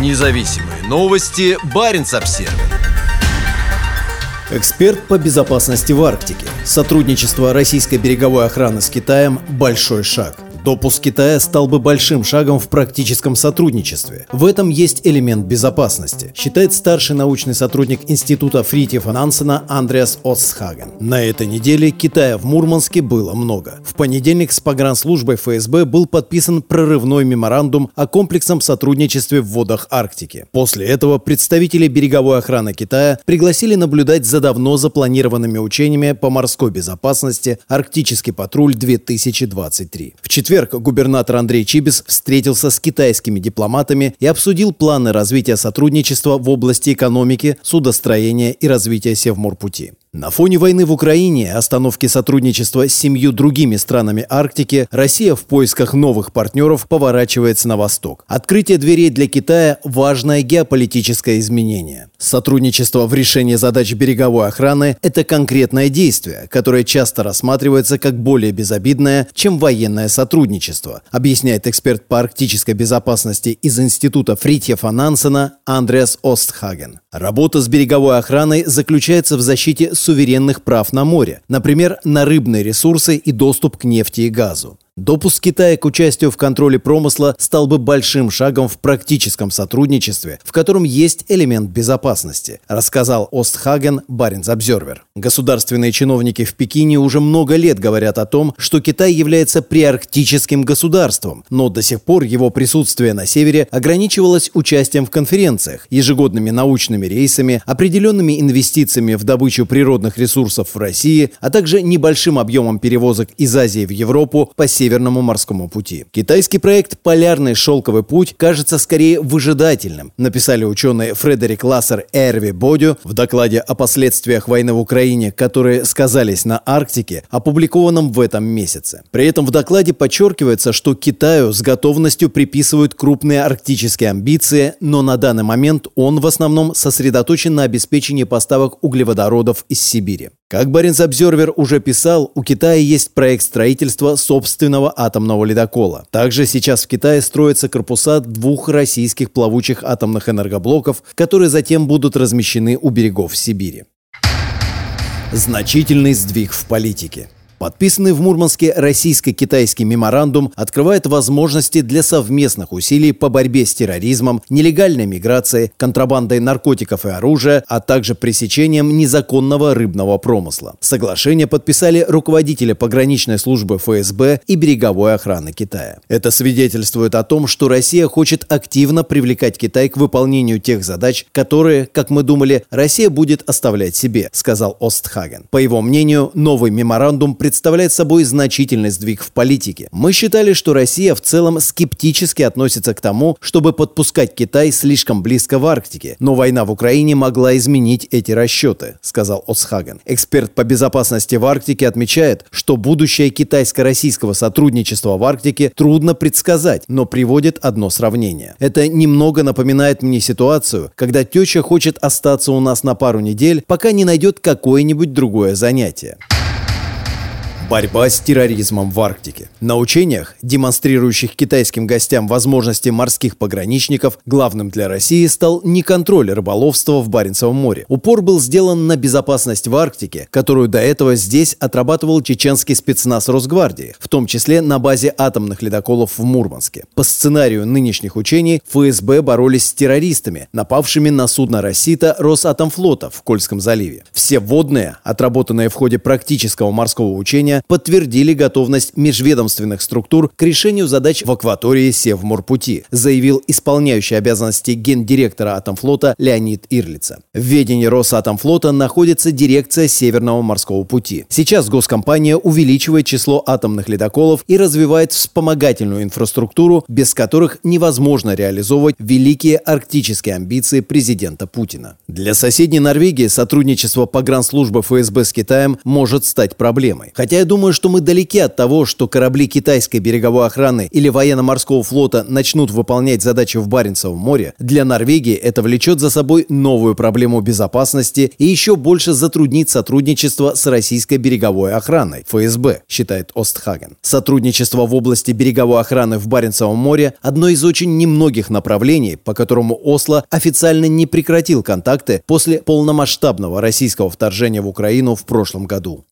Независимые новости. Барин обсерва Эксперт по безопасности в Арктике. Сотрудничество российской береговой охраны с Китаем – большой шаг. Допуск Китая стал бы большим шагом в практическом сотрудничестве. В этом есть элемент безопасности, считает старший научный сотрудник Института Фритьефа Нансена Андреас Осхаген. На этой неделе Китая в Мурманске было много. В понедельник с погранслужбой ФСБ был подписан прорывной меморандум о комплексном сотрудничестве в водах Арктики. После этого представители береговой охраны Китая пригласили наблюдать за давно запланированными учениями по морской безопасности «Арктический патруль-2023». В четверг четверг губернатор Андрей Чибис встретился с китайскими дипломатами и обсудил планы развития сотрудничества в области экономики, судостроения и развития Севморпути. На фоне войны в Украине, остановки сотрудничества с семью другими странами Арктики, Россия в поисках новых партнеров поворачивается на восток. Открытие дверей для Китая – важное геополитическое изменение. Сотрудничество в решении задач береговой охраны – это конкретное действие, которое часто рассматривается как более безобидное, чем военное сотрудничество, объясняет эксперт по арктической безопасности из Института Фритьефа Нансена Андреас Остхаген. Работа с береговой охраной заключается в защите суверенных прав на море, например, на рыбные ресурсы и доступ к нефти и газу. Допуск Китая к участию в контроле промысла стал бы большим шагом в практическом сотрудничестве, в котором есть элемент безопасности, рассказал Остхаген Баренц Обзервер. Государственные чиновники в Пекине уже много лет говорят о том, что Китай является приарктическим государством, но до сих пор его присутствие на севере ограничивалось участием в конференциях, ежегодными научными рейсами, определенными инвестициями в добычу природных ресурсов в России, а также небольшим объемом перевозок из Азии в Европу по северу Северному морскому пути. Китайский проект «Полярный шелковый путь» кажется скорее выжидательным, написали ученые Фредерик Лассер и Эрви Бодю в докладе о последствиях войны в Украине, которые сказались на Арктике, опубликованном в этом месяце. При этом в докладе подчеркивается, что Китаю с готовностью приписывают крупные арктические амбиции, но на данный момент он в основном сосредоточен на обеспечении поставок углеводородов из Сибири. Как Баренц Обзервер уже писал, у Китая есть проект строительства собственного атомного ледокола. Также сейчас в Китае строятся корпуса двух российских плавучих атомных энергоблоков, которые затем будут размещены у берегов Сибири. Значительный сдвиг в политике. Подписанный в Мурманске российско-китайский меморандум открывает возможности для совместных усилий по борьбе с терроризмом, нелегальной миграцией, контрабандой наркотиков и оружия, а также пресечением незаконного рыбного промысла. Соглашение подписали руководители пограничной службы ФСБ и береговой охраны Китая. Это свидетельствует о том, что Россия хочет активно привлекать Китай к выполнению тех задач, которые, как мы думали, Россия будет оставлять себе, сказал Остхаген. По его мнению, новый меморандум представляет собой значительный сдвиг в политике. Мы считали, что Россия в целом скептически относится к тому, чтобы подпускать Китай слишком близко в Арктике, но война в Украине могла изменить эти расчеты, сказал Осхаген. Эксперт по безопасности в Арктике отмечает, что будущее китайско-российского сотрудничества в Арктике трудно предсказать, но приводит одно сравнение. Это немного напоминает мне ситуацию, когда теща хочет остаться у нас на пару недель, пока не найдет какое-нибудь другое занятие. Борьба с терроризмом в Арктике. На учениях, демонстрирующих китайским гостям возможности морских пограничников, главным для России стал не контроль рыболовства в Баренцевом море. Упор был сделан на безопасность в Арктике, которую до этого здесь отрабатывал чеченский спецназ Росгвардии, в том числе на базе атомных ледоколов в Мурманске. По сценарию нынешних учений ФСБ боролись с террористами, напавшими на судно «Россита» Росатомфлота в Кольском заливе. Все водные, отработанные в ходе практического морского учения, Казани подтвердили готовность межведомственных структур к решению задач в акватории Севморпути, заявил исполняющий обязанности гендиректора Атомфлота Леонид Ирлица. В ведении Росатомфлота находится дирекция Северного морского пути. Сейчас госкомпания увеличивает число атомных ледоколов и развивает вспомогательную инфраструктуру, без которых невозможно реализовывать великие арктические амбиции президента Путина. Для соседней Норвегии сотрудничество погранслужбы ФСБ с Китаем может стать проблемой. Хотя я думаю, что мы далеки от того, что корабли китайской береговой охраны или военно-морского флота начнут выполнять задачи в Баренцевом море, для Норвегии это влечет за собой новую проблему безопасности и еще больше затруднит сотрудничество с российской береговой охраной, ФСБ, считает Остхаген. Сотрудничество в области береговой охраны в Баренцевом море – одно из очень немногих направлений, по которому Осло официально не прекратил контакты после полномасштабного российского вторжения в Украину в прошлом году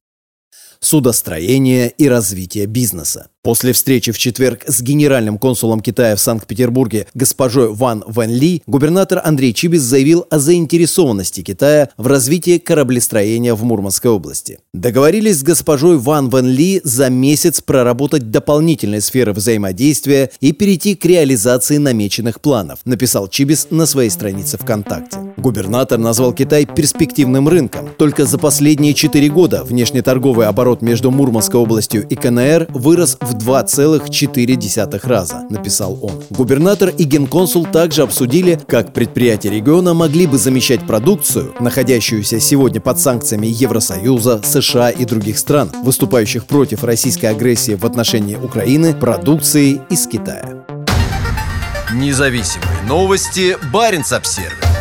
судостроения и развития бизнеса. После встречи в четверг с генеральным консулом Китая в Санкт-Петербурге госпожой Ван Вэн Ли, губернатор Андрей Чибис заявил о заинтересованности Китая в развитии кораблестроения в Мурманской области. Договорились с госпожой Ван Вэн Ли за месяц проработать дополнительные сферы взаимодействия и перейти к реализации намеченных планов, написал Чибис на своей странице ВКонтакте. Губернатор назвал Китай перспективным рынком. Только за последние четыре года внешнеторговый оборот между Мурманской областью и КНР вырос в 2,4 раза, написал он. Губернатор и генконсул также обсудили, как предприятия региона могли бы замещать продукцию, находящуюся сегодня под санкциями Евросоюза, США и других стран, выступающих против российской агрессии в отношении Украины, продукцией из Китая. Независимые новости. Барин обсервис